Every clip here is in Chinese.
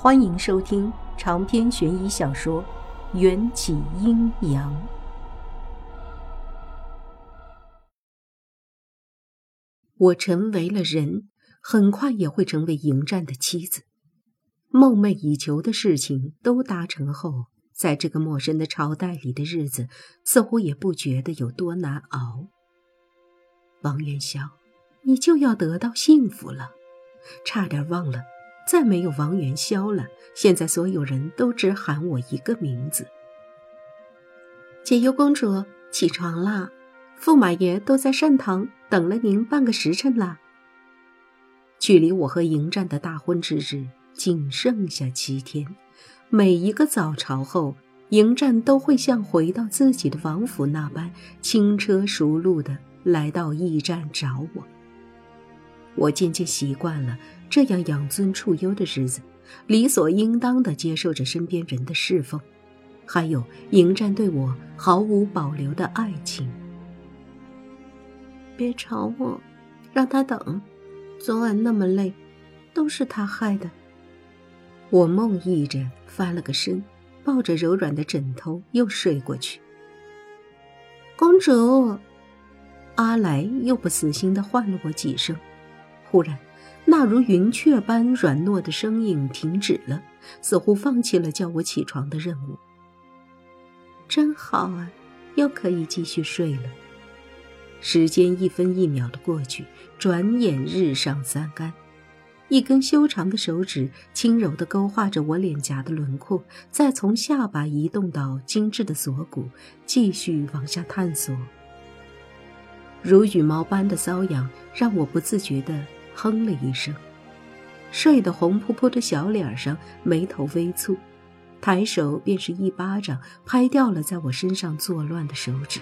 欢迎收听长篇悬疑小说《缘起阴阳》。我成为了人，很快也会成为迎战的妻子。梦寐以求的事情都达成后，在这个陌生的朝代里的日子，似乎也不觉得有多难熬。王元宵，你就要得到幸福了，差点忘了。再没有王元宵了，现在所有人都只喊我一个名字。解忧公主，起床啦！驸马爷都在膳堂等了您半个时辰啦。距离我和迎战的大婚之日仅剩下七天，每一个早朝后，迎战都会像回到自己的王府那般轻车熟路的来到驿站找我。我渐渐习惯了。这样养尊处优的日子，理所应当的接受着身边人的侍奉，还有迎战对我毫无保留的爱情。别吵我，让他等。昨晚那么累，都是他害的。我梦呓着翻了个身，抱着柔软的枕头又睡过去。公主，阿来又不死心的唤了我几声，忽然。那如云雀般软糯的声音停止了，似乎放弃了叫我起床的任务。真好啊，又可以继续睡了。时间一分一秒的过去，转眼日上三竿。一根修长的手指轻柔地勾画着我脸颊的轮廓，再从下巴移动到精致的锁骨，继续往下探索。如羽毛般的瘙痒让我不自觉地。哼了一声，睡得红扑扑的小脸上眉头微蹙，抬手便是一巴掌拍掉了在我身上作乱的手指。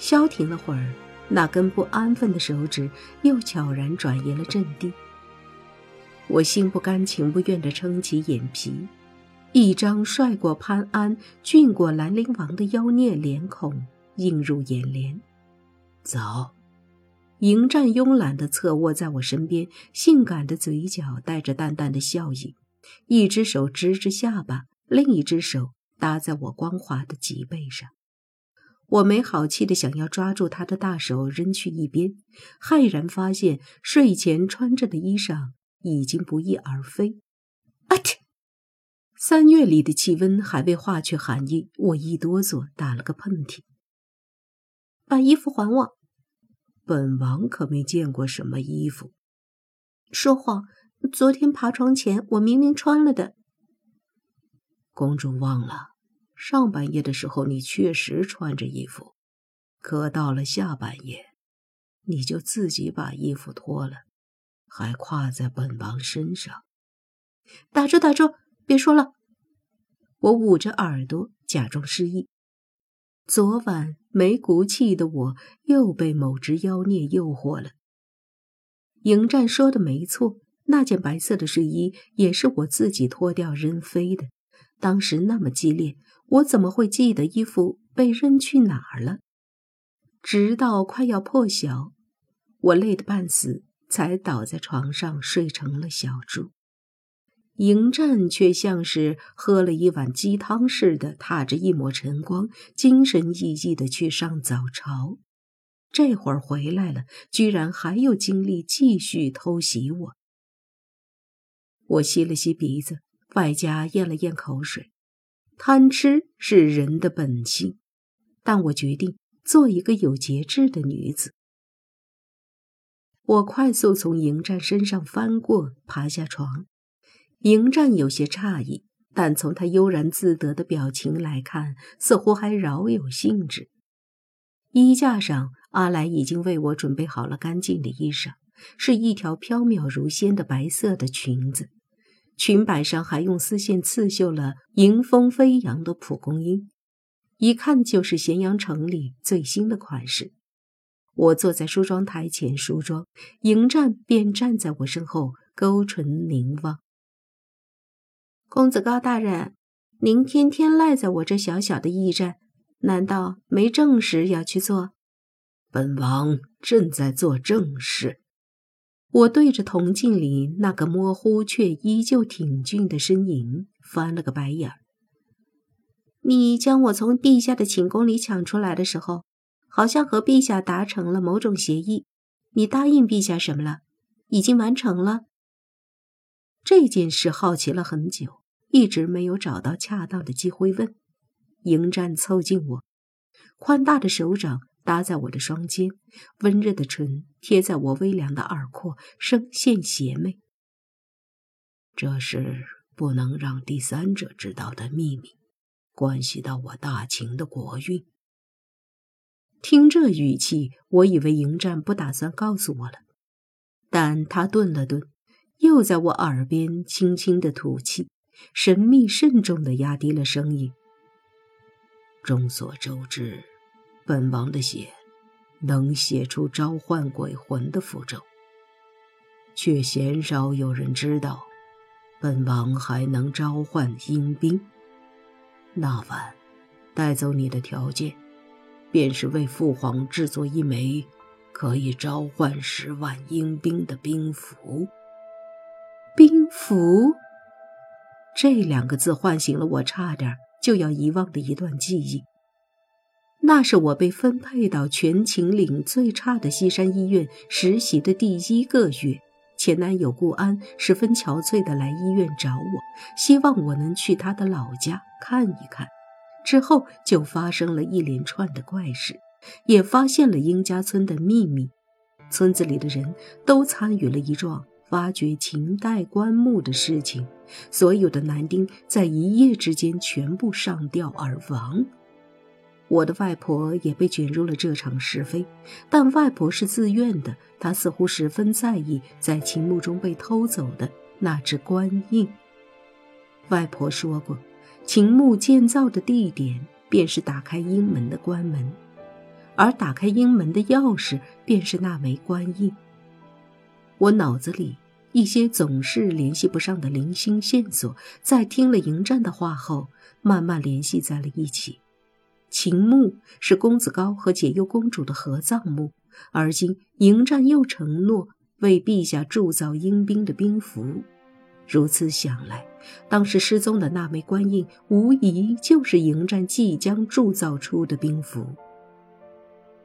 消停了会儿，那根不安分的手指又悄然转移了阵地。我心不甘情不愿地撑起眼皮，一张帅过潘安、俊过兰陵王的妖孽脸孔映入眼帘。走。迎战慵懒地侧卧在我身边，性感的嘴角带着淡淡的笑意，一只手支着下巴，另一只手搭在我光滑的脊背上。我没好气的想要抓住他的大手扔去一边，骇然发现睡前穿着的衣裳已经不翼而飞。啊嚏！三月里的气温还未化去寒意，我一哆嗦，打了个喷嚏。把衣服还我！本王可没见过什么衣服。说谎！昨天爬床前，我明明穿了的。公主忘了，上半夜的时候你确实穿着衣服，可到了下半夜，你就自己把衣服脱了，还跨在本王身上。打住！打住！别说了！我捂着耳朵，假装失忆。昨晚没骨气的我又被某只妖孽诱惑了。迎战说的没错，那件白色的睡衣也是我自己脱掉扔飞的。当时那么激烈，我怎么会记得衣服被扔去哪儿了？直到快要破晓，我累得半死，才倒在床上睡成了小猪。迎战却像是喝了一碗鸡汤似的，踏着一抹晨光，精神奕奕的去上早朝。这会儿回来了，居然还有精力继续偷袭我。我吸了吸鼻子，外加咽了咽口水。贪吃是人的本性，但我决定做一个有节制的女子。我快速从迎战身上翻过，爬下床。迎战有些诧异，但从他悠然自得的表情来看，似乎还饶有兴致。衣架上，阿来已经为我准备好了干净的衣裳，是一条飘渺如仙的白色的裙子，裙摆上还用丝线刺绣了迎风飞扬的蒲公英，一看就是咸阳城里最新的款式。我坐在梳妆台前梳妆，迎战便站在我身后，勾唇凝望。公子高大人，您天天赖在我这小小的驿站，难道没正事要去做？本王正在做正事。我对着铜镜里那个模糊却依旧挺俊的身影翻了个白眼儿。你将我从陛下的寝宫里抢出来的时候，好像和陛下达成了某种协议。你答应陛下什么了？已经完成了。这件事好奇了很久，一直没有找到恰当的机会问。迎战凑近我，宽大的手掌。搭在我的双肩，温热的唇贴在我微凉的耳廓，声线邪魅。这是不能让第三者知道的秘密，关系到我大秦的国运。听这语气，我以为迎战不打算告诉我了，但他顿了顿，又在我耳边轻轻的吐气，神秘慎重的压低了声音。众所周知。本王的血能写出召唤鬼魂的符咒，却鲜少有人知道，本王还能召唤阴兵。那晚带走你的条件，便是为父皇制作一枚可以召唤十万阴兵的兵符。兵符，这两个字唤醒了我差点就要遗忘的一段记忆。那是我被分配到全秦岭最差的西山医院实习的第一个月，前男友顾安十分憔悴地来医院找我，希望我能去他的老家看一看。之后就发生了一连串的怪事，也发现了英家村的秘密。村子里的人都参与了一桩发掘秦代棺木的事情，所有的男丁在一夜之间全部上吊而亡。我的外婆也被卷入了这场是非，但外婆是自愿的。她似乎十分在意在秦墓中被偷走的那只官印。外婆说过，秦墓建造的地点便是打开阴门的关门，而打开阴门的钥匙便是那枚官印。我脑子里一些总是联系不上的零星线索，在听了迎战的话后，慢慢联系在了一起。秦墓是公子高和解忧公主的合葬墓，而今迎战又承诺为陛下铸造阴兵的兵符。如此想来，当时失踪的那枚官印，无疑就是迎战即将铸造出的兵符。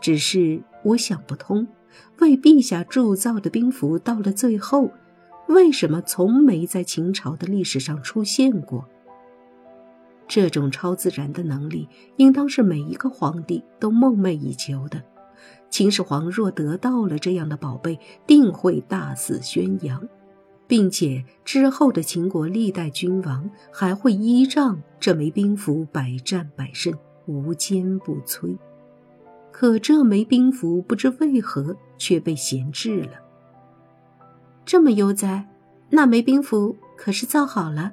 只是我想不通，为陛下铸造的兵符到了最后，为什么从没在秦朝的历史上出现过？这种超自然的能力，应当是每一个皇帝都梦寐以求的。秦始皇若得到了这样的宝贝，定会大肆宣扬，并且之后的秦国历代君王还会依仗这枚兵符百战百胜，无坚不摧。可这枚兵符不知为何却被闲置了。这么悠哉，那枚兵符可是造好了？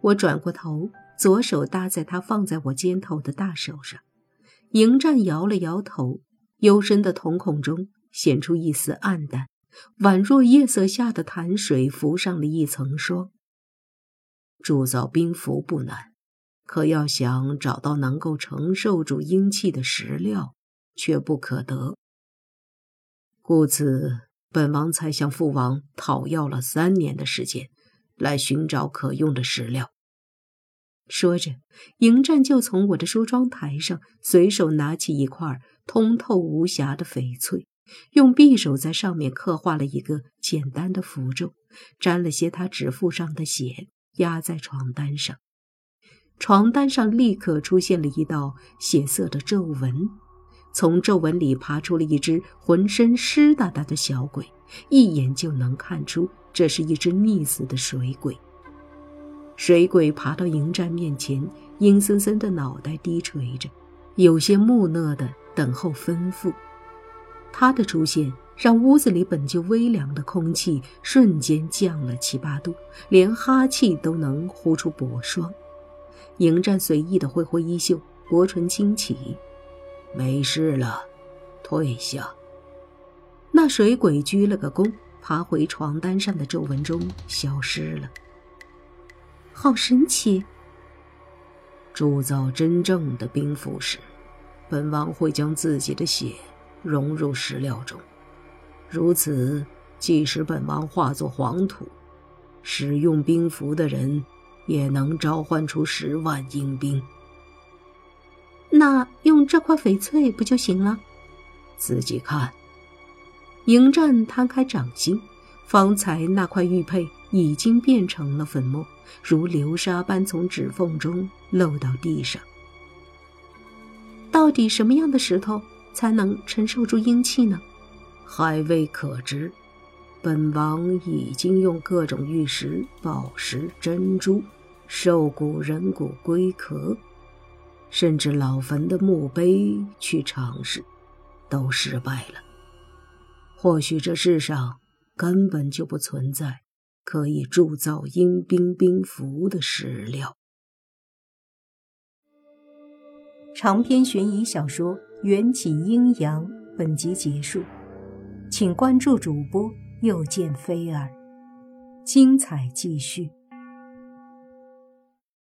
我转过头，左手搭在他放在我肩头的大手上。迎战摇了摇头，幽深的瞳孔中显出一丝暗淡，宛若夜色下的潭水浮上了一层霜。铸造兵符不难，可要想找到能够承受住阴气的石料，却不可得。故此，本王才向父王讨要了三年的时间。来寻找可用的石料。说着，迎战就从我的梳妆台上随手拿起一块通透无瑕的翡翠，用匕首在上面刻画了一个简单的符咒，沾了些他指腹上的血，压在床单上。床单上立刻出现了一道血色的皱纹，从皱纹里爬出了一只浑身湿哒哒的小鬼，一眼就能看出。这是一只溺死的水鬼。水鬼爬到迎战面前，阴森森的脑袋低垂着，有些木讷的等候吩咐。他的出现让屋子里本就微凉的空气瞬间降了七八度，连哈气都能呼出薄霜。迎战随意的挥挥衣袖，薄唇轻启：“没事了，退下。”那水鬼鞠了个躬。爬回床单上的皱纹中消失了。好神奇！铸造真正的冰符时，本王会将自己的血融入石料中，如此即使本王化作黄土，使用兵符的人，也能召唤出十万阴兵。那用这块翡翠不就行了？自己看。迎战摊开掌心，方才那块玉佩已经变成了粉末，如流沙般从指缝中漏到地上。到底什么样的石头才能承受住阴气呢？还未可知。本王已经用各种玉石、宝石、珍珠、兽骨、人骨、龟壳，甚至老坟的墓碑去尝试，都失败了。或许这世上根本就不存在可以铸造阴兵兵符的石料。长篇悬疑小说《缘起阴阳》本集结束，请关注主播。又见菲儿，精彩继续。